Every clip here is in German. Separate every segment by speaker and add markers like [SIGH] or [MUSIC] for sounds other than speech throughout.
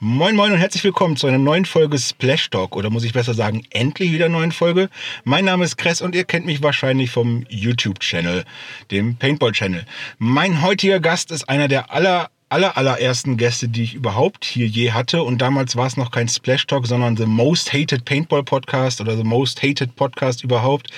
Speaker 1: Moin Moin und herzlich willkommen zu einer neuen Folge Splash Talk oder muss ich besser sagen, endlich wieder neuen Folge. Mein Name ist Kress und ihr kennt mich wahrscheinlich vom YouTube-Channel, dem Paintball-Channel. Mein heutiger Gast ist einer der aller aller allerersten Gäste, die ich überhaupt hier je hatte und damals war es noch kein Splash Talk, sondern The Most Hated Paintball Podcast oder The Most Hated Podcast überhaupt.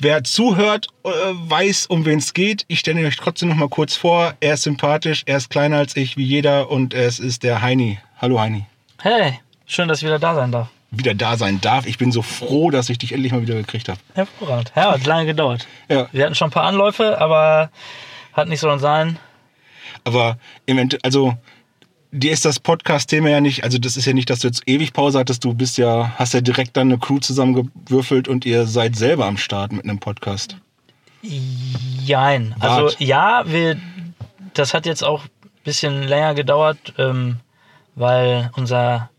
Speaker 1: Wer zuhört, äh, weiß, um wen es geht. Ich stelle euch trotzdem noch mal kurz vor. Er ist sympathisch, er ist kleiner als ich, wie jeder und es ist der Heini. Hallo Heini.
Speaker 2: Hey, schön, dass ich wieder da sein darf.
Speaker 1: Wieder da sein darf. Ich bin so froh, dass ich dich endlich mal wieder gekriegt habe.
Speaker 2: Hervorragend. Ja, hat lange gedauert.
Speaker 1: Ja.
Speaker 2: Wir hatten schon ein paar Anläufe, aber hat nicht sollen sein.
Speaker 1: Aber im Ende, also dir ist das Podcast-Thema ja nicht, also das ist ja nicht, dass du jetzt ewig Pause hattest, du bist ja, hast ja direkt dann eine Crew zusammengewürfelt und ihr seid selber am Start mit einem Podcast.
Speaker 2: Jein. Also
Speaker 1: Wart.
Speaker 2: ja, wir, das hat jetzt auch ein bisschen länger gedauert, ähm, weil unser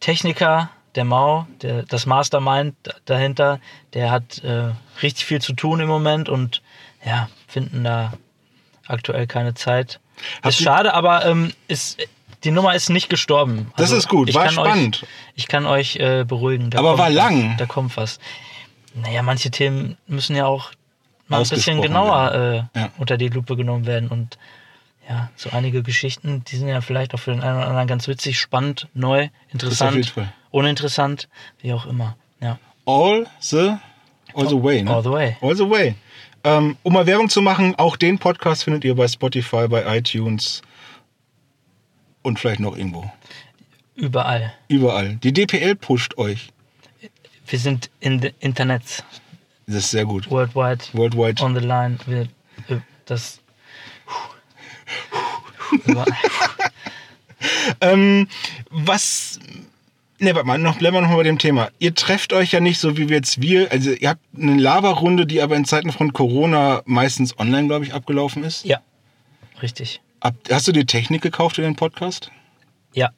Speaker 2: Techniker, der Mau, der, das Mastermind dahinter, der hat äh, richtig viel zu tun im Moment und ja, finden da aktuell keine Zeit.
Speaker 1: Habt
Speaker 2: ist schade, aber ähm, ist, die Nummer ist nicht gestorben.
Speaker 1: Das ist gut,
Speaker 2: ich
Speaker 1: war
Speaker 2: kann
Speaker 1: spannend.
Speaker 2: Euch, ich kann euch äh, beruhigen. Da
Speaker 1: Aber war
Speaker 2: was.
Speaker 1: lang.
Speaker 2: Da kommt was. Naja, manche Themen müssen ja auch mal ein bisschen genauer äh,
Speaker 1: Ja.
Speaker 2: unter die Lupe genommen werden. Und ja, so einige Geschichten, die sind ja vielleicht auch für den einen oder anderen ganz witzig, spannend, neu, interessant, uninteressant, wie auch immer. Ja,
Speaker 1: All the, all the way, ne?
Speaker 2: all the way.
Speaker 1: All the way. Ähm, um mal Werbung zu machen, auch den Podcast findet ihr bei Spotify, bei iTunes und vielleicht noch irgendwo.
Speaker 2: Überall.
Speaker 1: Überall. Die DPL pusht euch.
Speaker 2: Wir sind in the Internet,
Speaker 1: Das ist sehr gut.
Speaker 2: worldwide,
Speaker 1: Worldwide.
Speaker 2: on the line. Wir, äh, das. [LAUGHS]
Speaker 1: Ähm, was. Ne, warte mal, noch, bleiben wir noch mal bei dem Thema. Ihr trefft euch ja nicht so wie wir jetzt wir. Also, ihr habt eine Laberrunde, die aber in Zeiten von Corona meistens online, glaube ich, abgelaufen ist.
Speaker 2: ja, richtig.
Speaker 1: Ab, hast du dir Technik gekauft für den Podcast?
Speaker 2: Ja,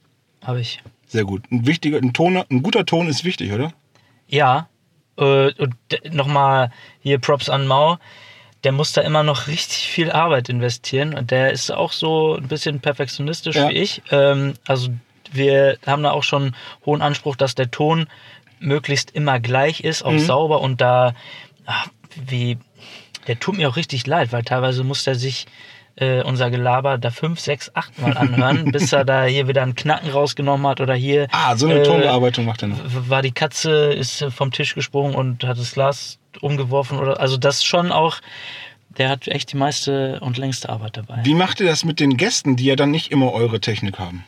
Speaker 2: habe ich.
Speaker 1: Sehr gut. Ein, wichtiger, ein, Ton, ein guter Ton ist wichtig, oder?
Speaker 2: Ja, äh, und nochmal hier Props an Mau. Der muss da immer noch richtig viel Arbeit investieren und der ist auch so ein bisschen perfektionistisch
Speaker 1: Ja.
Speaker 2: wie ich. Ähm, also wir haben da auch schon hohen Anspruch, dass der Ton möglichst immer gleich ist, auch
Speaker 1: Mhm.
Speaker 2: sauber und da, ach, wie, der tut mir auch richtig leid, weil teilweise muss der sich äh, unser Gelaber da fünf, sechs, acht Mal anhören, [LAUGHS] bis er da hier wieder einen Knacken rausgenommen hat oder hier
Speaker 1: Ah, so eine
Speaker 2: äh,
Speaker 1: Tonbearbeitung macht er noch.
Speaker 2: war die Katze, ist vom Tisch gesprungen und hat das Glas umgeworfen oder also das schon auch, der hat echt die meiste und längste Arbeit dabei.
Speaker 1: Wie macht ihr das mit den Gästen, die ja dann nicht immer eure Technik haben?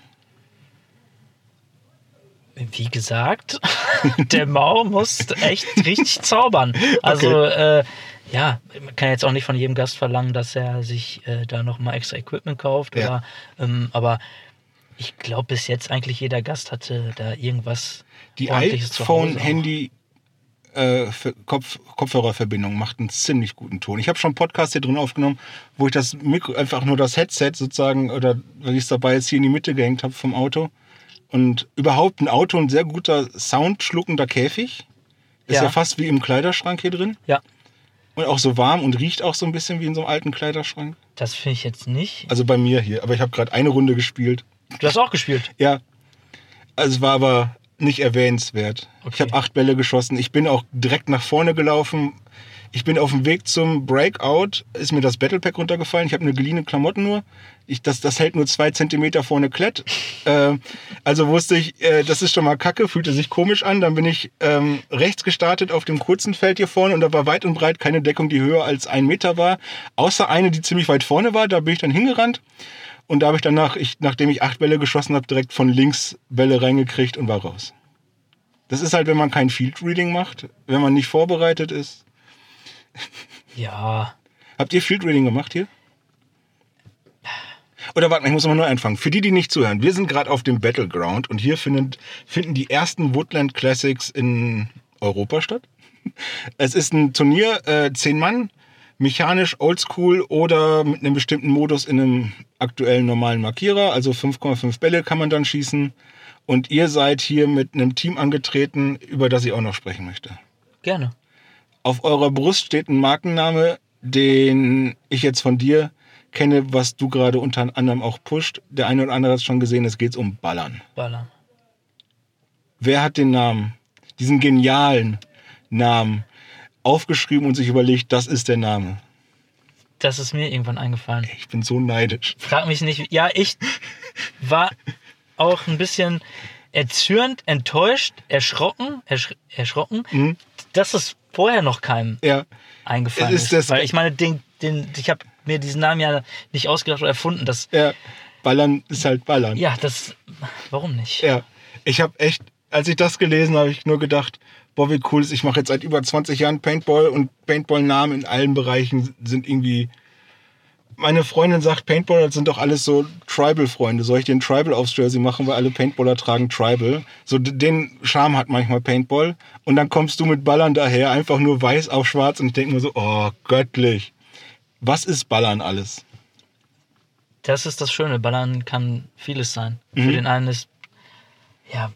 Speaker 2: Wie gesagt, [LAUGHS] der Mau muss echt richtig zaubern. [LAUGHS] Also äh, ja, man kann jetzt auch nicht von jedem Gast verlangen, dass er sich äh, da nochmal extra Equipment kauft.
Speaker 1: Ja.
Speaker 2: Oder, ähm, aber ich glaube, bis jetzt eigentlich jeder Gast hatte da irgendwas
Speaker 1: Die iPhone-Handy äh, Kopf, Kopfhörerverbindung macht einen ziemlich guten Ton. Ich habe schon Podcasts hier drin aufgenommen, wo ich das Mikro, einfach nur das Headset sozusagen oder weil ich es dabei jetzt hier in die Mitte gehängt habe vom Auto. Und überhaupt ein Auto, ein sehr guter soundschluckender Käfig. Ist ja.
Speaker 2: Ja.
Speaker 1: fast wie im Kleiderschrank hier drin.
Speaker 2: Ja,
Speaker 1: Und auch so warm und riecht auch so ein bisschen wie in so einem alten Kleiderschrank.
Speaker 2: das finde ich jetzt nicht.
Speaker 1: Also bei mir hier. Aber ich habe gerade eine Runde gespielt.
Speaker 2: Du hast auch gespielt.
Speaker 1: Ja. Also es war aber nicht erwähnenswert. Ich
Speaker 2: Okay.
Speaker 1: habe acht Bälle geschossen. Ich bin auch direkt nach vorne gelaufen. Ich bin auf dem Weg zum Breakout, ist mir das Battlepack runtergefallen. Ich habe eine geliehene Klamotten nur. Ich, das, das hält nur zwei Zentimeter vorne Klett. [LAUGHS] Äh, also wusste ich, äh, das ist schon mal kacke, fühlte sich komisch an. Dann bin ich ähm, rechts gestartet auf dem kurzen Feld hier vorne und da war weit und breit keine Deckung, die höher als ein Meter war. Außer eine, die ziemlich weit vorne war. Da bin ich dann hingerannt. Und da habe ich danach, ich, nachdem ich acht Bälle geschossen habe, direkt von links Bälle reingekriegt und war raus. Das ist halt, wenn man kein Field Reading macht, wenn man nicht vorbereitet ist.
Speaker 2: Ja,
Speaker 1: Habt ihr Field Reading gemacht hier? Oder warte, mal, ich muss mal neu anfangen. Für die, die nicht zuhören, wir sind gerade auf dem Battleground und hier finden, finden die ersten Woodland Classics in Europa statt. Es ist ein Turnier, äh, zehn Mann, mechanisch, oldschool oder mit einem bestimmten Modus in einem aktuellen normalen Markierer. Also 5,5 Bälle kann man dann schießen. Und ihr seid hier mit einem Team angetreten, über das ich auch noch sprechen möchte.
Speaker 2: gerne.
Speaker 1: Auf eurer Brust steht ein Markenname, den ich jetzt von dir kenne, was du gerade unter anderem auch pusht. Der eine oder andere hat es schon gesehen, es geht um Ballern.
Speaker 2: Ballern.
Speaker 1: Wer hat den Namen, diesen genialen Namen, aufgeschrieben und sich überlegt, das ist der Name?
Speaker 2: Das ist mir irgendwann eingefallen.
Speaker 1: Ich bin so neidisch.
Speaker 2: Frag mich nicht. Ja, ich war auch ein bisschen erzürnt, enttäuscht, erschrocken, ersch erschrocken,
Speaker 1: Mhm.
Speaker 2: Dass es vorher noch keinem
Speaker 1: Ja,
Speaker 2: eingefallen ist.
Speaker 1: ist das-
Speaker 2: Weil ich meine, den, den, ich habe mir diesen Namen ja nicht ausgedacht oder erfunden. Das,
Speaker 1: ja. Ballern ist halt Ballern.
Speaker 2: ja, das, warum nicht?
Speaker 1: Ja, ich habe echt, als ich das gelesen habe, ich nur gedacht, boah, wie cool ist. Ich mache jetzt seit über 20 Jahren Paintball und Paintball-Namen in allen Bereichen sind irgendwie. Meine Freundin sagt, Paintballer sind doch alles so Tribal-Freunde. Soll ich den Tribal aufs Jersey machen, weil alle Paintballer tragen Tribal? So den Charme hat manchmal Paintball. Und dann kommst du mit Ballern daher, einfach nur weiß auf schwarz und ich denke mir so, oh, göttlich. Was ist Ballern alles?
Speaker 2: Das ist das Schöne. Ballern kann vieles sein.
Speaker 1: Mhm.
Speaker 2: Für den einen ist, ja,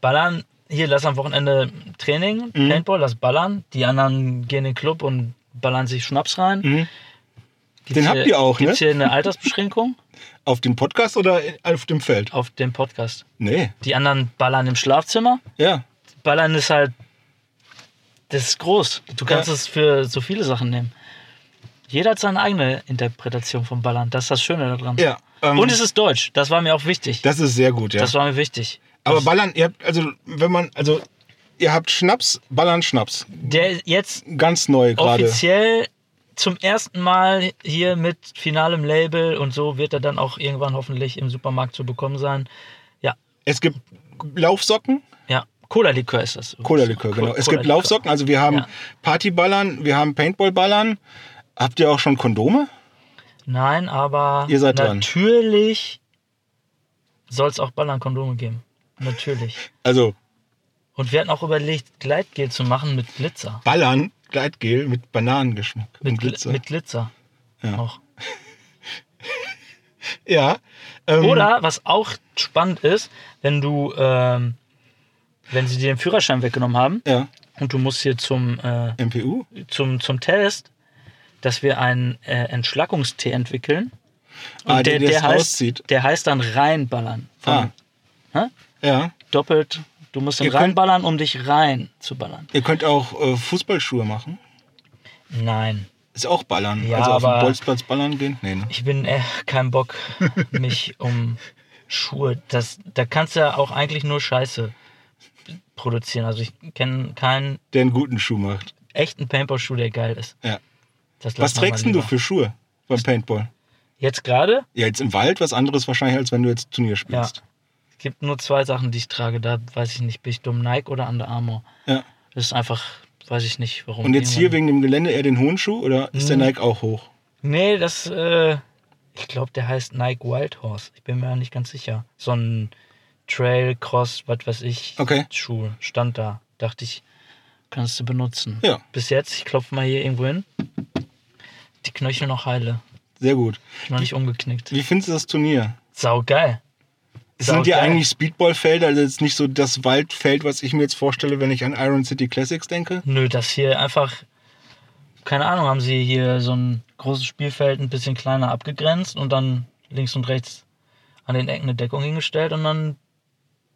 Speaker 2: Ballern, hier, lass am Wochenende Training,
Speaker 1: Mhm.
Speaker 2: Paintball, lass ballern. Die anderen gehen in den Club und ballern sich Schnaps rein.
Speaker 1: Mhm.
Speaker 2: Gibt's
Speaker 1: Den habt ihr auch, ne?
Speaker 2: Gibt's hier eine Altersbeschränkung [LAUGHS]
Speaker 1: Auf dem Podcast oder auf dem Feld?
Speaker 2: auf dem Podcast?
Speaker 1: Nee.
Speaker 2: Die anderen ballern im Schlafzimmer.
Speaker 1: Ja.
Speaker 2: Ballern ist halt, das ist groß. Du kannst
Speaker 1: Ja.
Speaker 2: es für so viele Sachen nehmen. Jeder hat seine eigene Interpretation von Ballern. Das ist das Schöne daran.
Speaker 1: Ja. ähm,
Speaker 2: Und es ist deutsch. Das war mir auch wichtig.
Speaker 1: das ist sehr gut, ja.
Speaker 2: Das war mir wichtig.
Speaker 1: Aber
Speaker 2: Das-
Speaker 1: Ballern, ihr habt, also, wenn man, also, ihr habt Schnaps, Ballern Schnaps.
Speaker 2: der jetzt
Speaker 1: Ganz neu gerade.
Speaker 2: offiziell zum ersten Mal hier mit finalem Label und so wird er dann auch irgendwann hoffentlich im Supermarkt zu bekommen sein. Ja,
Speaker 1: Es gibt Laufsocken,
Speaker 2: ja. Cola-Likör ist das.
Speaker 1: Cola-Likör, genau. Es gibt. Laufsocken, also wir haben
Speaker 2: Ja.
Speaker 1: Partyballern, wir haben Paintballballern. Habt ihr auch schon Kondome?
Speaker 2: Nein, aber
Speaker 1: Ihr seid
Speaker 2: natürlich soll es auch Ballern-Kondome geben. Natürlich.
Speaker 1: Also
Speaker 2: Und wir hatten auch überlegt, Gleitgel zu machen mit Glitzer.
Speaker 1: Ballern, Gleitgel mit Bananengeschmack
Speaker 2: Mit Glitzer. Mit Glitzer.
Speaker 1: Ja.
Speaker 2: Auch. [LAUGHS]
Speaker 1: ja. Ähm,
Speaker 2: Oder was auch spannend ist, wenn du, ähm, wenn sie dir den Führerschein weggenommen haben
Speaker 1: Ja,
Speaker 2: und du musst hier zum, äh,
Speaker 1: MPU.
Speaker 2: zum, zum Test, dass wir einen äh, Entschlackungstee entwickeln. Und
Speaker 1: Ah,
Speaker 2: der,
Speaker 1: der
Speaker 2: der, heißt,
Speaker 1: rauszieht.
Speaker 2: der heißt dann reinballern. Von,
Speaker 1: Ah. Ja.
Speaker 2: Doppelt, du musst ihn reinballern, um dich rein zu ballern.
Speaker 1: Ihr könnt auch äh, Fußballschuhe machen.
Speaker 2: Nein,
Speaker 1: Ist auch Ballern.
Speaker 2: Ja,
Speaker 1: also auf dem Bolzplatz ballern gehen? Nee, ne?
Speaker 2: ich bin äh, kein Bock, [LAUGHS] mich um Schuhe. Das, da kannst du ja auch eigentlich nur Scheiße produzieren. Also ich kenne keinen
Speaker 1: Der einen guten Schuh macht.
Speaker 2: echten Paintball-Schuh, der geil ist.
Speaker 1: Ja. Was trägst denn du für Schuhe beim Paintball?
Speaker 2: Jetzt gerade?
Speaker 1: Ja, jetzt im Wald was anderes wahrscheinlich, als wenn du jetzt Turnier spielst.
Speaker 2: Es gibt nur zwei Sachen, die ich trage. Da weiß ich nicht, bin ich dumm, Nike oder Under Armour.
Speaker 1: Ja.
Speaker 2: Das ist einfach, weiß ich nicht, warum.
Speaker 1: Und jetzt hier wegen dem Gelände eher den hohen Schuh oder ist der
Speaker 2: Mhm.
Speaker 1: Nike auch hoch?
Speaker 2: Nee, das, äh, ich glaube, der heißt Nike Wild Horse. Ich bin mir ja nicht ganz sicher. So ein Trail, Cross, was weiß ich,
Speaker 1: Okay.
Speaker 2: Schuh stand da. Dachte ich, kannst du benutzen.
Speaker 1: Ja.
Speaker 2: Bis jetzt, ich klopfe mal hier irgendwo hin. Die Knöchel noch heile.
Speaker 1: Sehr gut.
Speaker 2: Ich noch nicht umgeknickt.
Speaker 1: Wie findest du das Turnier?
Speaker 2: Sau geil.
Speaker 1: Es sind ja eigentlich Speedballfelder, also jetzt nicht so das Waldfeld, was ich mir jetzt vorstelle, wenn ich an Iron City Classics denke.
Speaker 2: Nö, das hier einfach, keine Ahnung, haben sie hier so ein großes Spielfeld ein bisschen kleiner abgegrenzt und dann links und rechts an den Ecken eine Deckung hingestellt und dann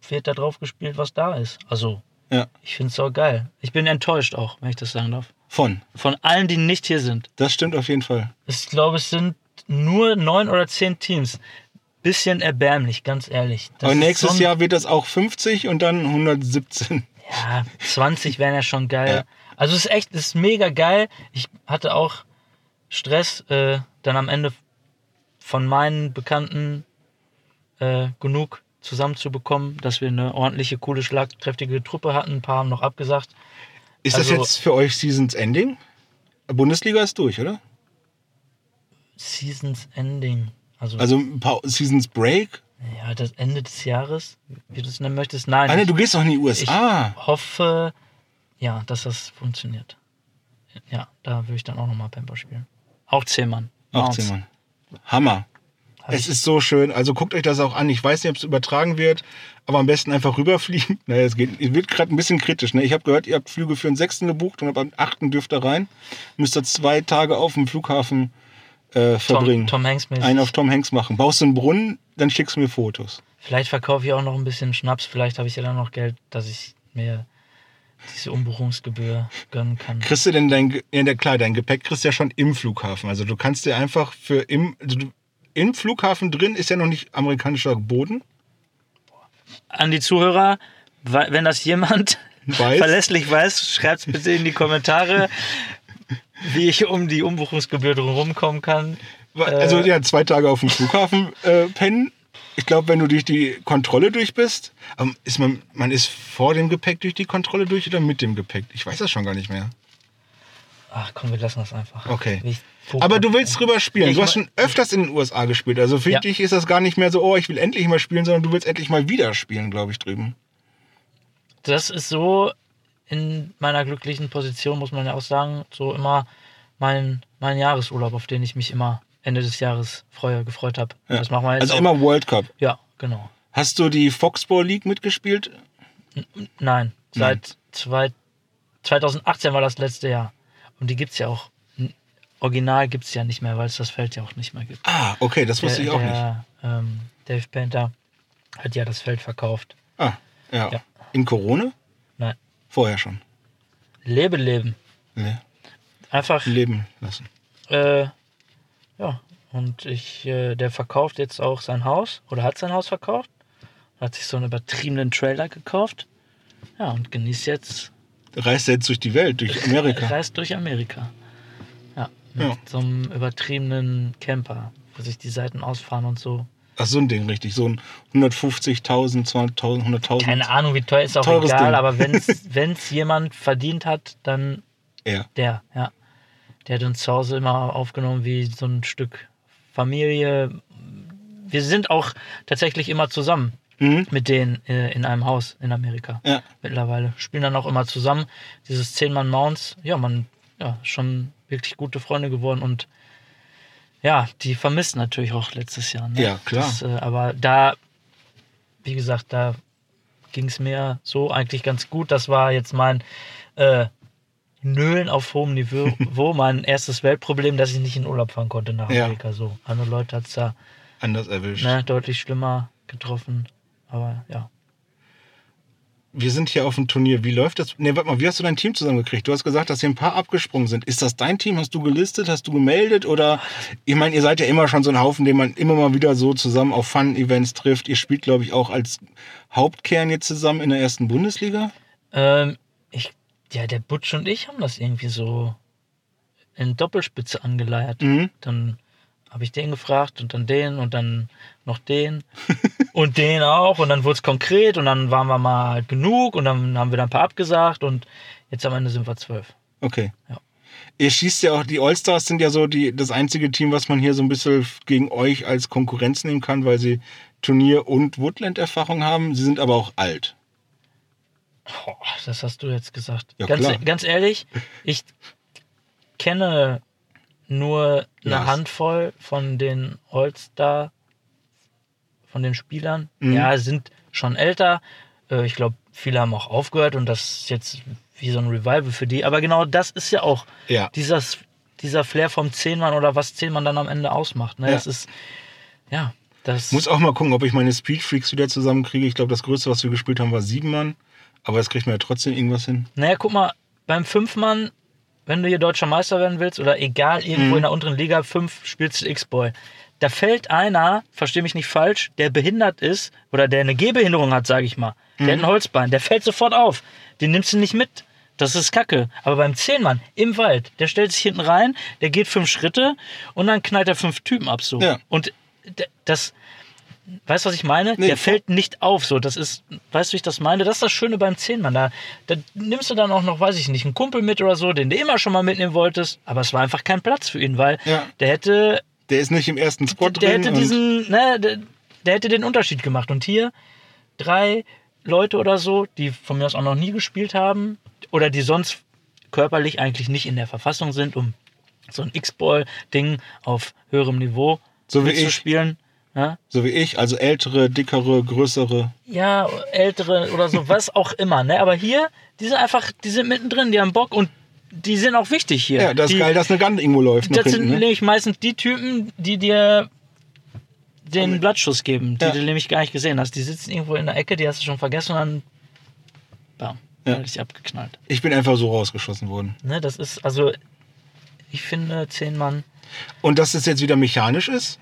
Speaker 2: wird da drauf gespielt, was da ist. Also,
Speaker 1: Ja.
Speaker 2: ich finde es auch geil. Ich bin enttäuscht auch, wenn ich das sagen darf.
Speaker 1: Von.
Speaker 2: Von allen, die nicht hier sind.
Speaker 1: Das stimmt auf jeden Fall.
Speaker 2: Ich glaube, es sind nur neun oder zehn Teams. Bisschen erbärmlich, ganz ehrlich. Das ist
Speaker 1: nächstes
Speaker 2: so ein-
Speaker 1: Jahr wird das auch 50 und dann 117.
Speaker 2: Ja, 20 wären ja schon geil.
Speaker 1: Ja.
Speaker 2: Also es ist echt, es ist mega geil. Ich hatte auch Stress, äh, dann am Ende von meinen Bekannten äh, genug zusammenzubekommen, dass wir eine ordentliche, coole, schlagkräftige Truppe hatten. Ein paar haben noch abgesagt.
Speaker 1: Ist
Speaker 2: Also-
Speaker 1: das jetzt für euch Seasons Ending? Bundesliga ist durch, oder?
Speaker 2: Seasons Ending. Also,
Speaker 1: Also ein paar Seasons Break?
Speaker 2: ja, das Ende des Jahres, wie du es nennen möchtest. Nein, ich
Speaker 1: du gehst doch in die USA.
Speaker 2: hoffe, ja, dass das funktioniert. Ja, da würde ich dann auch nochmal Pamper spielen. Auch Zehmann.
Speaker 1: Auch
Speaker 2: Mounts.
Speaker 1: zehn Mann. Hammer.
Speaker 2: Hab
Speaker 1: Es
Speaker 2: ich-
Speaker 1: ist so schön. Also guckt euch das auch an. Ich weiß nicht, ob es übertragen wird, aber am besten einfach rüberfliegen. [LAUGHS] Naja, es geht, es wird gerade ein bisschen kritisch. Ne? Ich habe gehört, ihr habt Flüge für den 6. gebucht und ab am 8. dürft ihr rein. Müsst ihr zwei Tage auf dem Flughafen äh, verbringen.
Speaker 2: Tom, Tom Hanks mäßig.
Speaker 1: Einen auf Tom Hanks machen. Baust du einen Brunnen, dann schickst du mir Fotos.
Speaker 2: Vielleicht verkaufe ich auch noch ein bisschen Schnaps. Vielleicht habe ich ja dann noch Geld, dass ich mir diese Umbuchungsgebühr gönnen kann.
Speaker 1: Kriegst du denn dein, ja der- klar, dein Gepäck kriegst du ja schon im Flughafen. Also du kannst dir einfach für im, also du, im Flughafen drin ist ja noch nicht amerikanischer Boden.
Speaker 2: An die Zuhörer, wenn das jemand
Speaker 1: Weiß. [LAUGHS]
Speaker 2: verlässlich weiß, schreibt es bitte in die Kommentare, [LAUGHS] wie ich um die Umbuchungsgebühr drumherum kommen kann.
Speaker 1: Also
Speaker 2: Äh.
Speaker 1: ja, zwei Tage auf dem Flughafen äh, pennen. Ich glaube, wenn du durch die Kontrolle durch bist, ähm, ist man, man ist vor dem Gepäck durch die Kontrolle durch oder mit dem Gepäck? Ich weiß das schon gar nicht mehr.
Speaker 2: Ach komm, wir lassen das einfach.
Speaker 1: Okay. Aber du willst drüber spielen. Du hast schon öfters in den USA gespielt. Also für
Speaker 2: Ja.
Speaker 1: dich ist das gar nicht mehr so, oh, ich will endlich mal spielen, sondern du willst endlich mal wieder spielen, glaube ich, drüben.
Speaker 2: das ist so in meiner glücklichen Position, muss man ja auch sagen, so immer mein, mein Jahresurlaub, auf den ich mich immer Ende des Jahres freue, gefreut habe.
Speaker 1: Ja.
Speaker 2: Das machen wir jetzt
Speaker 1: Also
Speaker 2: auch.
Speaker 1: immer World Cup.
Speaker 2: Ja, genau.
Speaker 1: Hast du die Foxball League mitgespielt?
Speaker 2: Nein, seit zwei, 2018 war das letzte Jahr. Und die gibt es ja auch. n- Original gibt es ja nicht mehr, weil es das Feld ja auch nicht mehr gibt.
Speaker 1: Ah, okay, das wusste ich auch nicht.
Speaker 2: der, Ähm, Dave Painter hat ja das Feld verkauft.
Speaker 1: Ah, ja.
Speaker 2: Ja.
Speaker 1: In Corona? Vorher schon.
Speaker 2: Lebe, leben.
Speaker 1: Nee.
Speaker 2: Einfach
Speaker 1: Leben lassen.
Speaker 2: Äh, ja, und ich, äh, der verkauft jetzt auch sein Haus oder hat sein Haus verkauft. Hat sich so einen übertriebenen Trailer gekauft. Ja, und genießt jetzt,
Speaker 1: Reist jetzt durch die Welt, durch Amerika. [LAUGHS]
Speaker 2: reist durch Amerika. Ja, mit
Speaker 1: Ja.
Speaker 2: so einem übertriebenen Camper, wo sich die Seiten ausfahren und so.
Speaker 1: Ach, so ein Ding, richtig. So ein 150.000, 200.000, 100.000.
Speaker 2: Keine Ahnung, wie teuer ist auch egal,
Speaker 1: Ding.
Speaker 2: aber wenn es [LAUGHS] jemand verdient hat, dann
Speaker 1: Ja.
Speaker 2: Der, ja. Der hat uns zu Hause immer aufgenommen wie so ein Stück Familie. Wir sind auch tatsächlich immer zusammen
Speaker 1: Mhm.
Speaker 2: mit denen äh, in einem Haus in Amerika.
Speaker 1: Ja.
Speaker 2: Mittlerweile. Spielen dann auch immer zusammen. Dieses Zehn-Mann-Mounts, ja, man, ja, schon wirklich gute Freunde geworden und ja, die vermisst natürlich auch letztes Jahr. Ne?
Speaker 1: Ja, klar.
Speaker 2: Das, äh, aber da, wie gesagt, da ging es mir so eigentlich ganz gut. Das war jetzt mein äh, Nölen auf hohem Niveau, [LAUGHS] wo mein erstes Weltproblem, dass ich nicht in Urlaub fahren konnte nach
Speaker 1: Ja.
Speaker 2: Amerika. So. Andere Leute hat es da
Speaker 1: Anders erwischt.
Speaker 2: ne, deutlich schlimmer getroffen. Aber ja.
Speaker 1: Wir sind hier auf dem Turnier. Wie läuft das? Nee, warte mal, wie hast du dein Team zusammengekriegt? Du hast gesagt, dass hier ein paar abgesprungen sind. Ist das dein Team? Hast du gelistet? Hast du gemeldet? Oder, ich meine, ihr seid ja immer schon so ein Haufen, den man immer mal wieder so zusammen auf Fun-Events trifft. Ihr spielt, glaube ich, auch als Hauptkern jetzt zusammen in der ersten Bundesliga.
Speaker 2: Ähm, ich, ja, der Butch und ich haben das irgendwie so in Doppelspitze angeleiert.
Speaker 1: Mhm.
Speaker 2: Dann habe ich den gefragt und dann den und dann noch den [LAUGHS] und den auch und dann wurde es konkret und dann waren wir mal halt genug und dann haben wir dann ein paar abgesagt und jetzt am Ende sind wir zwölf.
Speaker 1: Okay.
Speaker 2: Ja.
Speaker 1: Ihr schießt ja auch, die Allstars sind ja so die, das einzige Team, was man hier so ein bisschen gegen euch als Konkurrenz nehmen kann, weil sie Turnier- und Woodland-Erfahrung haben. Sie sind aber auch alt.
Speaker 2: Boah, das hast du jetzt gesagt.
Speaker 1: Ja,
Speaker 2: ganz,
Speaker 1: klar.
Speaker 2: ganz ehrlich, ich kenne nur eine
Speaker 1: Lars.
Speaker 2: Handvoll von den All-Star, von den Spielern.
Speaker 1: Mhm.
Speaker 2: Ja, sind schon älter. Äh, Ich glaube, viele haben auch aufgehört und das ist jetzt wie so ein Revival für die. Aber genau das ist ja auch
Speaker 1: Ja.
Speaker 2: dieses, dieser Flair vom Zehnmann oder was Zehnmann dann am Ende ausmacht. Ne?
Speaker 1: Ja.
Speaker 2: Das ist, ja, das.
Speaker 1: Muss auch mal gucken, ob ich meine Speedfreaks wieder zusammenkriege. Ich glaube, das größte, was wir gespielt haben, war sieben Mann. Aber das kriegt man ja trotzdem irgendwas hin.
Speaker 2: Naja, guck mal, beim Fünfmann, wenn du hier deutscher Meister werden willst oder egal, irgendwo
Speaker 1: Mhm.
Speaker 2: in der unteren Liga, fünf spielst du X-Boy. Da fällt einer, versteh mich nicht falsch, der behindert ist oder der eine Gehbehinderung hat, sage ich mal. Der
Speaker 1: Mhm.
Speaker 2: hat ein Holzbein, der fällt sofort auf. Den nimmst du nicht mit. Das ist Kacke. Aber beim Zehnmann im Wald, der stellt sich hinten rein, der geht fünf Schritte und dann knallt er fünf Typen ab so.
Speaker 1: Ja.
Speaker 2: Und das, weißt du, was ich meine?
Speaker 1: Nee,
Speaker 2: der fällt nicht auf. So, das ist, weißt du, wie ich das meine? Das ist das Schöne beim Zehnmann. Da, da nimmst du dann auch noch, weiß ich nicht, einen Kumpel mit oder so, den du immer schon mal mitnehmen wolltest. Aber es war einfach kein Platz für ihn, weil
Speaker 1: Ja.
Speaker 2: der hätte,
Speaker 1: Der ist nicht im ersten Squad
Speaker 2: der
Speaker 1: drin.
Speaker 2: hätte
Speaker 1: und-
Speaker 2: diesen, ne, der, der hätte den Unterschied gemacht. Und hier drei Leute oder so, die von mir aus auch noch nie gespielt haben oder die sonst körperlich eigentlich nicht in der Verfassung sind, um so ein X-Ball-Ding auf höherem Niveau
Speaker 1: So wie ich.
Speaker 2: Ja?
Speaker 1: So wie ich, also ältere, dickere, größere.
Speaker 2: ja, ältere oder so, was auch immer, ne? Aber hier, die sind einfach, die sind mittendrin, die haben Bock und die sind auch wichtig hier.
Speaker 1: Ja, das
Speaker 2: die,
Speaker 1: ist geil, dass eine Gun irgendwo läuft.
Speaker 2: Das sind
Speaker 1: hinten, ne?
Speaker 2: nämlich meistens die Typen, die dir den Blattschuss geben, die
Speaker 1: Ja.
Speaker 2: du nämlich gar nicht gesehen hast. Die sitzen irgendwo in der Ecke, die hast du schon vergessen und dann bam,
Speaker 1: Ja.
Speaker 2: dich abgeknallt.
Speaker 1: Ich bin einfach so rausgeschossen worden.
Speaker 2: Ne, das ist, also ich finde, zehn Mann
Speaker 1: Und dass es jetzt wieder mechanisch ist?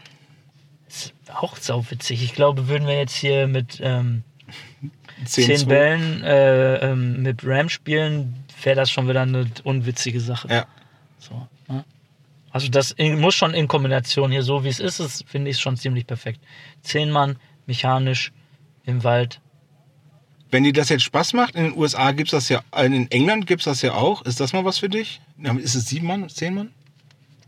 Speaker 2: Auch sauwitzig. Ich glaube, würden wir jetzt hier mit ähm,
Speaker 1: 10,
Speaker 2: zehn
Speaker 1: 2.
Speaker 2: Bällen äh, ähm, mit Ram spielen, wäre das schon wieder eine unwitzige Sache.
Speaker 1: Ja.
Speaker 2: So, ne? Also das in, muss schon in Kombination hier, so wie es ist, ist finde ich schon ziemlich perfekt. Zehn Mann, mechanisch, im Wald.
Speaker 1: Wenn dir das jetzt Spaß macht, in den USA gibt es das ja, in England gibt es das ja auch. Ist das mal was für dich? Ist es sieben Mann, zehn Mann?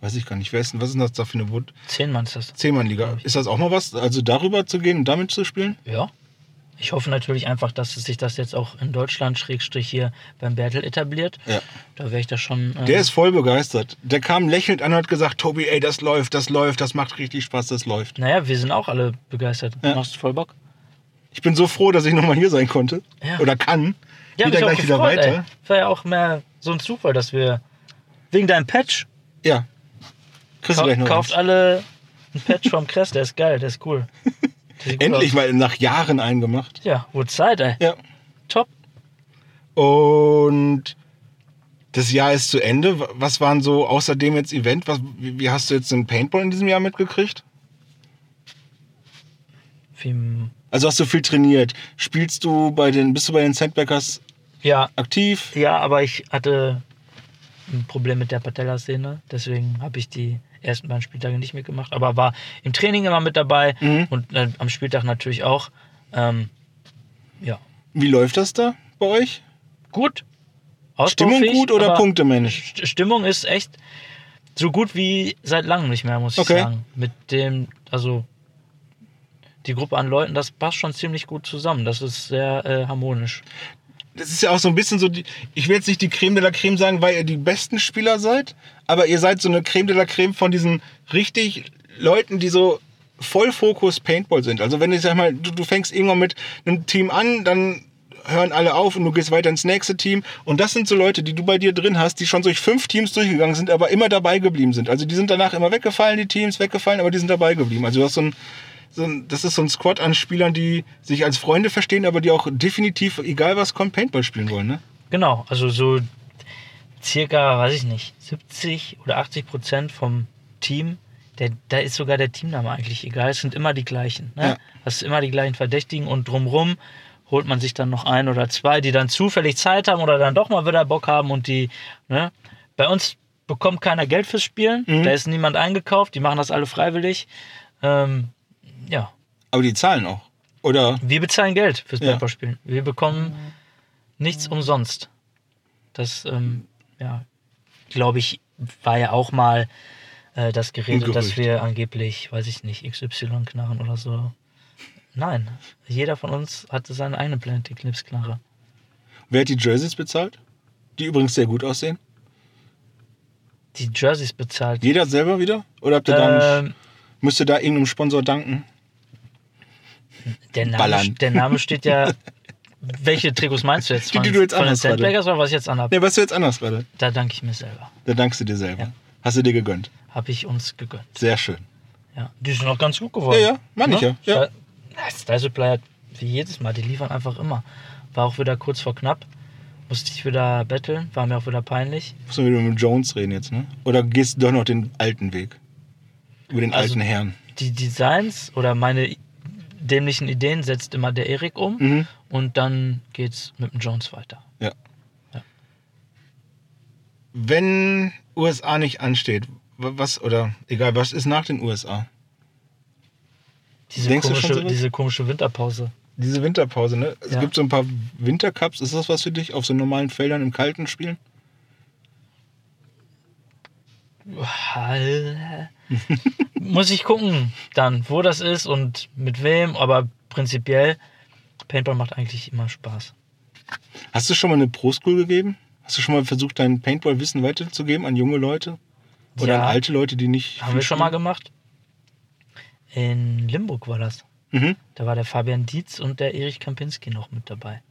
Speaker 1: Weiß ich gar nicht. Wer ist denn, was ist das da für eine Wood?
Speaker 2: Zehn Mann ist das.
Speaker 1: Zehn Mann Liga. Ist das auch mal was? Also darüber zu gehen und damit zu spielen?
Speaker 2: Ja. Ich hoffe natürlich einfach, dass sich das jetzt auch in Deutschland, Schrägstrich hier beim Bertel etabliert.
Speaker 1: Ja.
Speaker 2: Da wäre ich da schon. Äh,
Speaker 1: Der ist voll begeistert. Der kam lächelnd an und hat gesagt, Tobi, ey, das läuft, das läuft, das macht richtig Spaß, das läuft.
Speaker 2: naja, wir sind auch alle begeistert.
Speaker 1: Ja.
Speaker 2: Machst du voll Bock?
Speaker 1: Ich bin so froh, dass ich nochmal hier sein konnte.
Speaker 2: Ja.
Speaker 1: Oder kann.
Speaker 2: Ja,
Speaker 1: wieder
Speaker 2: mich auch
Speaker 1: gleich wieder
Speaker 2: gefreut,
Speaker 1: weiter.
Speaker 2: Ey. War ja auch mehr so ein Zufall, dass wir wegen deinem Patch
Speaker 1: Ja. Kriegst noch
Speaker 2: kauft alle ein Patch vom Crest, der ist geil, der ist cool. Der
Speaker 1: Endlich
Speaker 2: aus.
Speaker 1: mal nach Jahren eingemacht.
Speaker 2: Ja, wurde Zeit, ey.
Speaker 1: Ja.
Speaker 2: Top.
Speaker 1: Und das Jahr ist zu Ende. Was waren so außerdem jetzt Event? Was, wie hast du jetzt den Paintball in diesem Jahr mitgekriegt?
Speaker 2: Wie,
Speaker 1: Also hast du viel trainiert. Spielst du bei den, bist du bei den Sandbackers
Speaker 2: ja,
Speaker 1: aktiv?
Speaker 2: ja, aber ich hatte ein Problem mit der Patellasehne, deswegen habe ich die ersten beiden Spieltage nicht mitgemacht, aber war im Training immer mit dabei
Speaker 1: Mhm.
Speaker 2: und äh, am Spieltag natürlich auch. Ähm, ja,
Speaker 1: Wie läuft das da bei euch?
Speaker 2: gut.
Speaker 1: Stimmung gut oder punktemäßig?
Speaker 2: St- Stimmung ist echt so gut wie seit langem nicht mehr, muss ich
Speaker 1: Okay.
Speaker 2: sagen. Mit dem, also die Gruppe an Leuten, das passt schon ziemlich gut zusammen. Das ist sehr äh, harmonisch.
Speaker 1: Das ist ja auch so ein bisschen so, die, ich will jetzt nicht die Creme de la Creme sagen, weil ihr die besten Spieler seid, aber ihr seid so eine Creme de la Creme von diesen richtig Leuten, die so voll Fokus Paintball sind. Also wenn ich sag mal, du, du fängst irgendwann mit einem Team an, dann hören alle auf und du gehst weiter ins nächste Team. Und das sind so Leute, die du bei dir drin hast, die schon durch fünf Teams durchgegangen sind, aber immer dabei geblieben sind. Also die sind danach immer weggefallen, die Teams weggefallen, aber die sind dabei geblieben. Also du hast so ein, so ein das ist so ein Squad an Spielern, die sich als Freunde verstehen, aber die auch definitiv, egal was kommt, Paintball spielen wollen. Ne?
Speaker 2: Genau, also so circa, weiß ich nicht, 70 oder 80 Prozent vom Team, der, da ist sogar der Teamname eigentlich egal. Es sind immer die gleichen. Ne?
Speaker 1: Ja.
Speaker 2: Das sind immer die gleichen Verdächtigen und drumrum holt man sich dann noch ein oder zwei, die dann zufällig Zeit haben oder dann doch mal wieder Bock haben und die, ne? Bei uns bekommt keiner Geld fürs Spielen,
Speaker 1: Mhm.
Speaker 2: da ist niemand eingekauft, die machen das alle freiwillig. Ähm, ja,
Speaker 1: Aber die zahlen auch. Oder
Speaker 2: wir bezahlen Geld fürs
Speaker 1: Ja.
Speaker 2: Paperspielen. Wir bekommen nichts umsonst. Das, ähm, ja, glaube ich, war ja auch mal äh, das Gerede, dass wir angeblich, weiß ich nicht, XY knarren oder so. Nein, jeder von uns hatte seine eigene Planet Eclipse Knarre.
Speaker 1: wer hat die Jerseys bezahlt? Die übrigens sehr gut aussehen.
Speaker 2: Die Jerseys bezahlt.
Speaker 1: Jeder selber wieder? Oder habt ihr da nicht,
Speaker 2: Ähm,
Speaker 1: müsst ihr da irgendeinem Sponsor danken?
Speaker 2: Der, Name,
Speaker 1: Ballern.
Speaker 2: der Name steht ja. Welche Trikots meinst du jetzt?
Speaker 1: Die, die du jetzt
Speaker 2: von den. Sandbaggers oder was ich jetzt anhabe?
Speaker 1: Ne, was du jetzt anders gerade?
Speaker 2: Da danke ich mir selber.
Speaker 1: Da dankst du dir selber.
Speaker 2: Ja.
Speaker 1: Hast du dir gegönnt.
Speaker 2: Habe ich uns gegönnt.
Speaker 1: Sehr schön.
Speaker 2: Ja, die sind auch ganz gut geworden.
Speaker 1: Ja, ja, meine ich ja, ja.
Speaker 2: Style Supply hat wie jedes Mal, die liefern einfach immer. War auch wieder kurz vor knapp. Musste ich wieder betteln, war mir auch wieder peinlich.
Speaker 1: Muss man wieder mit Jones reden jetzt, ne? Oder gehst du doch noch den alten Weg? Über den
Speaker 2: Also-
Speaker 1: alten Herrn.
Speaker 2: Die Designs oder meine dämlichen Ideen setzt immer der Erik um
Speaker 1: Mhm.
Speaker 2: und dann geht's mit dem Jones weiter.
Speaker 1: Ja.
Speaker 2: Ja.
Speaker 1: Wenn USA nicht ansteht, wa- was, oder egal, was ist nach den USA?
Speaker 2: Diese,
Speaker 1: Denkst du schon
Speaker 2: komische,
Speaker 1: so
Speaker 2: diese komische Winterpause.
Speaker 1: Diese Winterpause, ne? Es
Speaker 2: Ja.
Speaker 1: gibt so ein paar Wintercups. Ist das was für dich? Auf so normalen Feldern im Kalten spielen? [LAUGHS]
Speaker 2: Muss ich gucken dann, wo das ist und mit wem, aber prinzipiell, Paintball macht eigentlich immer Spaß.
Speaker 1: Hast du schon mal eine Pro-School gegeben? Hast du schon mal versucht, dein Paintball-Wissen weiterzugeben an junge Leute? Oder
Speaker 2: Ja.
Speaker 1: an alte Leute, die nicht.
Speaker 2: Haben wir schon mal gemacht. In Limburg war das.
Speaker 1: Mhm.
Speaker 2: Da war der Fabian Dietz und der Erich Kampinski noch mit dabei.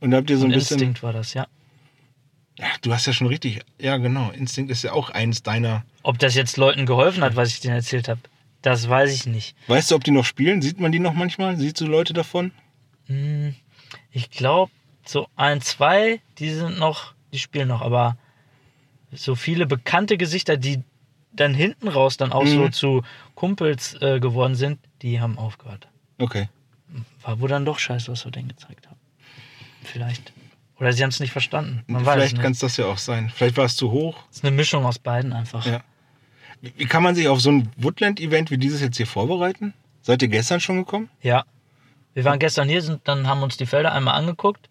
Speaker 1: Und da habt ihr so ein
Speaker 2: und
Speaker 1: bisschen.
Speaker 2: Instinkt war das, ja.
Speaker 1: Ja, du hast ja schon richtig. Ja, genau. Instinct ist ja auch eins deiner.
Speaker 2: Ob das jetzt Leuten geholfen hat, was ich denen erzählt habe, das weiß ich nicht.
Speaker 1: Weißt du, ob die noch spielen? Sieht man die noch manchmal? Siehst du Leute davon?
Speaker 2: Hm, Ich glaube, so ein, zwei, die sind noch, die spielen noch, aber so viele bekannte Gesichter, die dann hinten raus dann auch so
Speaker 1: Mhm.
Speaker 2: zu Kumpels äh, geworden sind, die haben aufgehört.
Speaker 1: Okay.
Speaker 2: War wohl dann doch scheiße, was wir denen gezeigt haben. Vielleicht. Oder sie haben es nicht verstanden. Man
Speaker 1: Vielleicht kann es das ja auch sein. Vielleicht war es zu hoch.
Speaker 2: Es ist eine Mischung aus beiden einfach.
Speaker 1: Ja. Wie, kann man sich auf so ein Woodland-Event wie dieses jetzt hier vorbereiten? Seid ihr gestern schon gekommen?
Speaker 2: Ja. Wir waren gestern hier, sind, dann haben uns die Felder einmal angeguckt,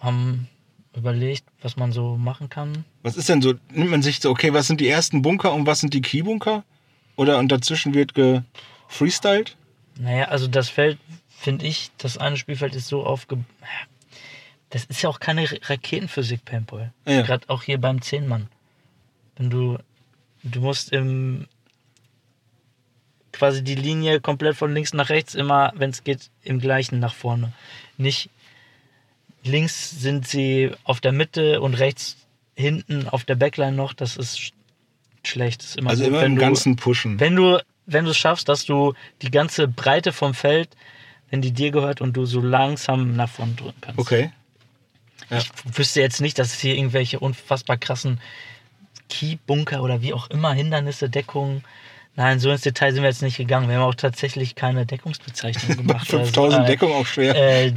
Speaker 2: haben überlegt, was man so machen kann.
Speaker 1: Was ist denn so? Nimmt man sich so, okay, was sind die ersten Bunker und was sind die Keybunker? Oder und dazwischen wird gefreestylt?
Speaker 2: Naja, also das Feld, finde ich, das eine Spielfeld ist so aufge... Das ist ja auch keine Ra- Raketenphysik, Paintball.
Speaker 1: Ja.
Speaker 2: Gerade auch hier beim Zehnmann. Wenn du... Du musst im... quasi die Linie komplett von links nach rechts immer, wenn es geht, im gleichen nach vorne. Nicht links sind sie auf der Mitte und rechts hinten auf der Backline noch. Das ist sch- schlecht. Das ist immer
Speaker 1: Also
Speaker 2: gut,
Speaker 1: immer
Speaker 2: wenn
Speaker 1: im
Speaker 2: du,
Speaker 1: Ganzen pushen.
Speaker 2: wenn du wenn du es schaffst, dass du die ganze Breite vom Feld, wenn die dir gehört und du so langsam nach vorne drücken kannst.
Speaker 1: Okay. Ja.
Speaker 2: Ich wüsste jetzt nicht, dass es hier irgendwelche unfassbar krassen Keybunker oder wie auch immer Hindernisse, Deckungen. Nein, so ins Detail sind wir jetzt nicht gegangen. Wir haben auch tatsächlich keine Deckungsbezeichnung [LAUGHS] gemacht.
Speaker 1: 5000
Speaker 2: Also, äh,
Speaker 1: Deckung auch schwer.
Speaker 2: äh,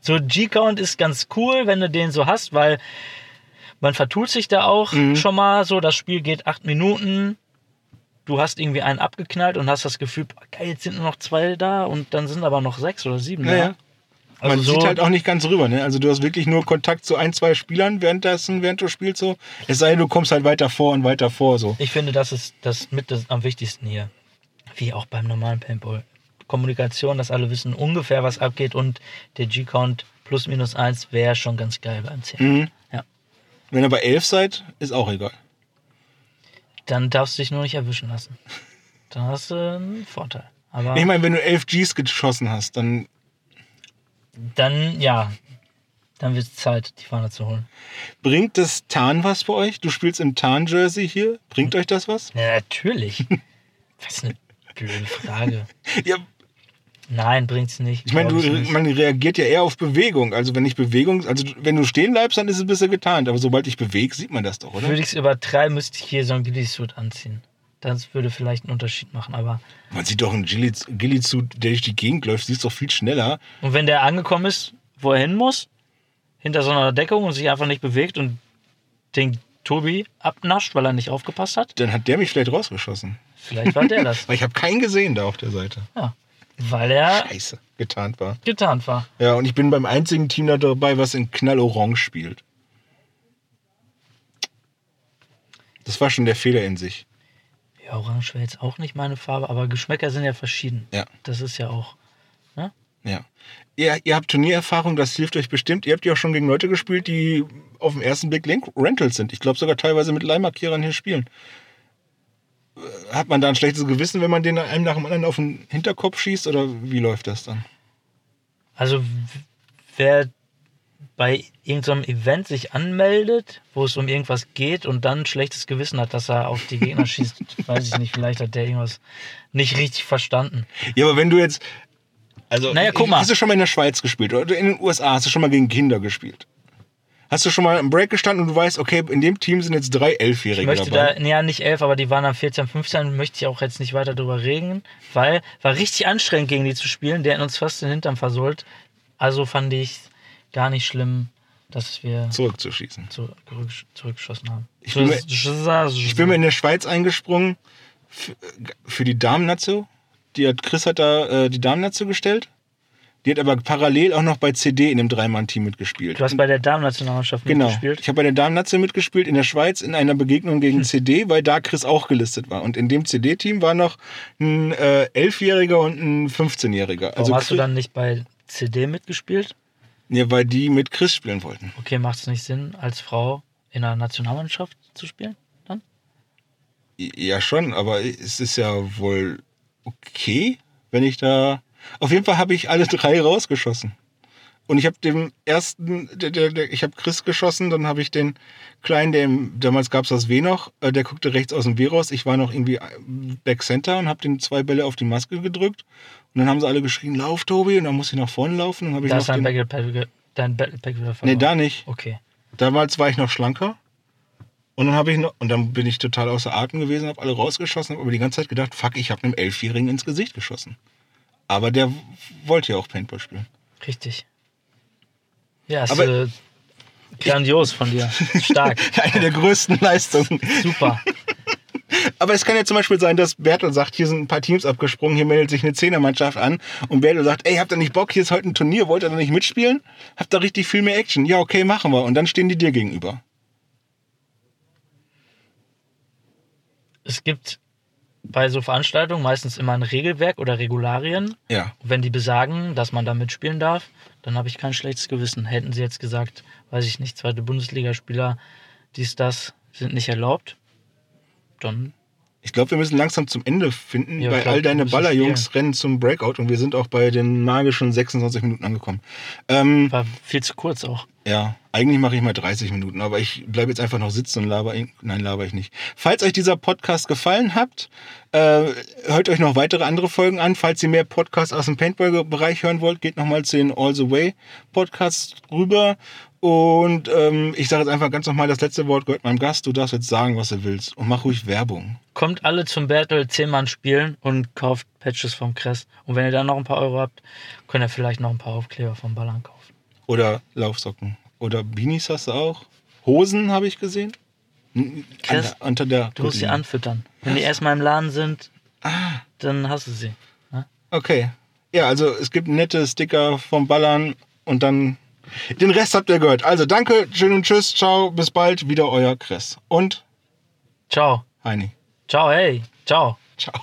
Speaker 2: so G-Count ist ganz cool, wenn du den so hast, weil man vertut sich da auch
Speaker 1: Mhm.
Speaker 2: schon mal so. Das Spiel geht acht Minuten. Du hast irgendwie einen abgeknallt und hast das Gefühl, boah, geil, jetzt sind nur noch zwei da und dann sind aber noch sechs oder sieben
Speaker 1: Naja.
Speaker 2: da. Also
Speaker 1: Man
Speaker 2: so,
Speaker 1: sieht halt auch nicht ganz rüber, ne? Also du hast wirklich nur Kontakt zu ein, zwei Spielern währenddessen, während du spielst so. Es sei denn, du kommst halt weiter vor und weiter vor so.
Speaker 2: ich finde, das ist das mit das am wichtigsten hier. Wie auch beim normalen Paintball. Kommunikation, dass alle wissen ungefähr, was abgeht und der G-Count plus minus eins wäre schon ganz geil beim 10.
Speaker 1: Mhm.
Speaker 2: Ja.
Speaker 1: Wenn ihr bei elf seid, ist auch egal.
Speaker 2: Dann darfst du dich nur nicht erwischen lassen. Dann hast du einen Vorteil. Aber
Speaker 1: Ich meine, wenn du elf Gs geschossen hast, dann
Speaker 2: dann, ja, dann wird es Zeit, die Fahne zu holen.
Speaker 1: bringt das Tarn was für euch? Du spielst im Tarn-Jersey hier. Bringt euch das was?
Speaker 2: Ja, natürlich. [LAUGHS] Was eine blöde Frage. [LAUGHS]
Speaker 1: Ja,
Speaker 2: Nein, bringt's nicht.
Speaker 1: ich meine, du,
Speaker 2: nicht.
Speaker 1: man reagiert ja eher auf Bewegung. Also wenn ich Bewegung, also wenn du stehen bleibst, dann ist es ein bisschen getarnt. Aber sobald ich bewege, sieht man das doch, oder?
Speaker 2: Würde ich es übertreiben, müsste ich hier so ein Ghillie-Suit anziehen. Das würde vielleicht einen Unterschied machen, aber.
Speaker 1: Man sieht doch einen Ghillie-Suit, der durch die Gegend läuft, siehst doch viel schneller.
Speaker 2: Und wenn der angekommen ist, wo er hin muss, hinter so einer Deckung und sich einfach nicht bewegt und den Tobi abnascht, weil er nicht aufgepasst hat,
Speaker 1: Dann hat der mich vielleicht rausgeschossen.
Speaker 2: vielleicht war der das. [LAUGHS]
Speaker 1: Weil ich habe keinen gesehen da auf der Seite.
Speaker 2: Ja. Weil er
Speaker 1: Scheiße, getarnt war.
Speaker 2: getarnt war.
Speaker 1: Ja, und ich bin beim einzigen Team da dabei, was in Knallorange spielt. Das war schon der Fehler in sich.
Speaker 2: Ja, Orange wäre jetzt auch nicht meine Farbe, aber Geschmäcker sind ja verschieden.
Speaker 1: Ja.
Speaker 2: Das ist ja auch. Ne?
Speaker 1: Ja. Ihr, ihr habt Turniererfahrung, das hilft euch bestimmt. Ihr habt ja auch schon gegen Leute gespielt, die auf den ersten Blick Link Rentals sind. Ich glaube sogar teilweise mit Leihmarkierern hier spielen. Äh, Hat man da ein schlechtes Gewissen, wenn man den einem nach dem anderen auf den Hinterkopf schießt oder wie läuft das dann?
Speaker 2: Also, wer bei irgendeinem Event sich anmeldet, wo es um irgendwas geht und dann ein schlechtes Gewissen hat, dass er auf die Gegner schießt, [LAUGHS] weiß ich nicht, vielleicht hat der irgendwas nicht richtig verstanden.
Speaker 1: Ja, aber wenn du jetzt. Also,
Speaker 2: Naja, guck mal.
Speaker 1: Hast du schon mal in der Schweiz gespielt oder in den USA hast du schon mal gegen Kinder gespielt? Hast du schon mal im Break gestanden und du weißt, okay, in dem Team sind jetzt drei
Speaker 2: Ich
Speaker 1: Elfjährige
Speaker 2: möchte
Speaker 1: dabei?
Speaker 2: da, ja nicht elf, aber die waren am 14, 15, möchte ich auch jetzt nicht weiter drüber reden, weil war richtig anstrengend gegen die zu spielen, der hat uns fast den Hintern versohlt. Also fand ich gar nicht schlimm, dass wir
Speaker 1: zurückzuschießen.
Speaker 2: zurück, zurückgeschossen haben.
Speaker 1: Ich bin mir-
Speaker 2: ich
Speaker 1: bin mir in der Schweiz eingesprungen für, für die Damen-Nazo. Die hat, Chris hat da äh, die Damen-Nazo gestellt. Die hat aber parallel auch noch bei CD in dem Dreimann-Team mitgespielt.
Speaker 2: Du hast bei der Damen-Nationalmannschaft
Speaker 1: Genau.
Speaker 2: mitgespielt.
Speaker 1: Ich habe bei der Damen-Nazo mitgespielt in der Schweiz in einer Begegnung gegen
Speaker 2: Hm.
Speaker 1: CD, weil da Chris auch gelistet war. Und in dem CD-Team war noch ein äh, Elfjähriger und ein 15-Jähriger.
Speaker 2: Warum
Speaker 1: Also
Speaker 2: hast du
Speaker 1: Chris-
Speaker 2: dann nicht bei CD mitgespielt?
Speaker 1: Ja, weil die mit Chris spielen wollten.
Speaker 2: Okay, macht es nicht Sinn, als Frau in einer Nationalmannschaft zu spielen? Dann?
Speaker 1: Ja, schon, aber es ist ja wohl okay, wenn ich da. Auf jeden Fall habe ich alle [LAUGHS] drei rausgeschossen. Und ich habe dem ersten, der, der, der, ich habe Chris geschossen, dann habe ich den kleinen, der im, damals gab es das W noch, äh, der guckte rechts aus dem W raus. Ich war noch irgendwie äh, Back Center und habe den zwei Bälle auf die Maske gedrückt. Und dann haben sie alle geschrien, lauf Tobi, und dann musste ich nach vorne laufen. Und habe ich
Speaker 2: Da ist dein dein Battlepack wieder
Speaker 1: Nee,
Speaker 2: verloren.
Speaker 1: da nicht.
Speaker 2: Okay.
Speaker 1: Damals war ich noch schlanker. Und dann habe ich noch, und dann bin ich total außer Atem gewesen, habe alle rausgeschossen, habe aber die ganze Zeit gedacht, fuck, ich habe einem Elfjährigen ins Gesicht geschossen. Aber der wollte ja auch Paintball spielen.
Speaker 2: Richtig. Ja, ist
Speaker 1: Aber-
Speaker 2: äh, grandios von dir. Stark. [LAUGHS]
Speaker 1: Eine der größten Leistungen.
Speaker 2: Super.
Speaker 1: Aber es kann ja zum Beispiel sein, dass Bertel sagt, hier sind ein paar Teams abgesprungen, hier meldet sich eine Zehnermannschaft an und Bertel sagt, ey, habt ihr nicht Bock, hier ist heute ein Turnier, wollt ihr da nicht mitspielen? Habt ihr richtig viel mehr Action? Ja, okay, machen wir. Und dann stehen die dir gegenüber.
Speaker 2: Es gibt bei so Veranstaltungen meistens immer ein Regelwerk oder Regularien.
Speaker 1: Ja.
Speaker 2: Wenn die besagen, dass man da mitspielen darf, dann habe ich kein schlechtes Gewissen. Hätten sie jetzt gesagt, weiß ich nicht, zweite Bundesligaspieler, dies, das, sind nicht erlaubt, dann
Speaker 1: Ich glaube, wir müssen langsam zum Ende finden,
Speaker 2: Ja,
Speaker 1: weil
Speaker 2: klar,
Speaker 1: all deine Ballerjungs rennen zum Breakout und wir sind auch bei den magischen 26 Minuten angekommen. Ähm,
Speaker 2: war viel zu kurz auch.
Speaker 1: ja, eigentlich mache ich mal 30 Minuten, aber ich bleibe jetzt einfach noch sitzen und laber. Nein, laber ich nicht. Falls euch dieser Podcast gefallen hat, äh, hört euch noch weitere andere Folgen an. Falls ihr mehr Podcasts aus dem Paintball-Bereich hören wollt, geht nochmal zu den All the Way Podcasts rüber. Und ähm, ich sage jetzt einfach ganz nochmal, das letzte Wort gehört meinem Gast. Du darfst jetzt sagen, was du willst. Und mach ruhig Werbung.
Speaker 2: Kommt alle zum Battle 10 Mann spielen und kauft Patches vom Crest. Und wenn ihr dann noch ein paar Euro habt, könnt ihr vielleicht noch ein paar Aufkleber vom Ballern kaufen.
Speaker 1: Oder Laufsocken. Oder Beanies hast du auch. Hosen habe ich gesehen.
Speaker 2: Chris,
Speaker 1: Unter, unter der
Speaker 2: Du musst sie anfüttern. Wenn die erstmal im Laden sind,
Speaker 1: Ah.
Speaker 2: dann hast du sie. ne?
Speaker 1: Okay. Ja, also es gibt nette Sticker vom Ballern und dann den Rest habt ihr gehört. Also danke, schön und tschüss, ciao, bis bald, wieder euer Chris. Und
Speaker 2: Ciao.
Speaker 1: Heini.
Speaker 2: Ciao, hey. Ciao.
Speaker 1: Ciao.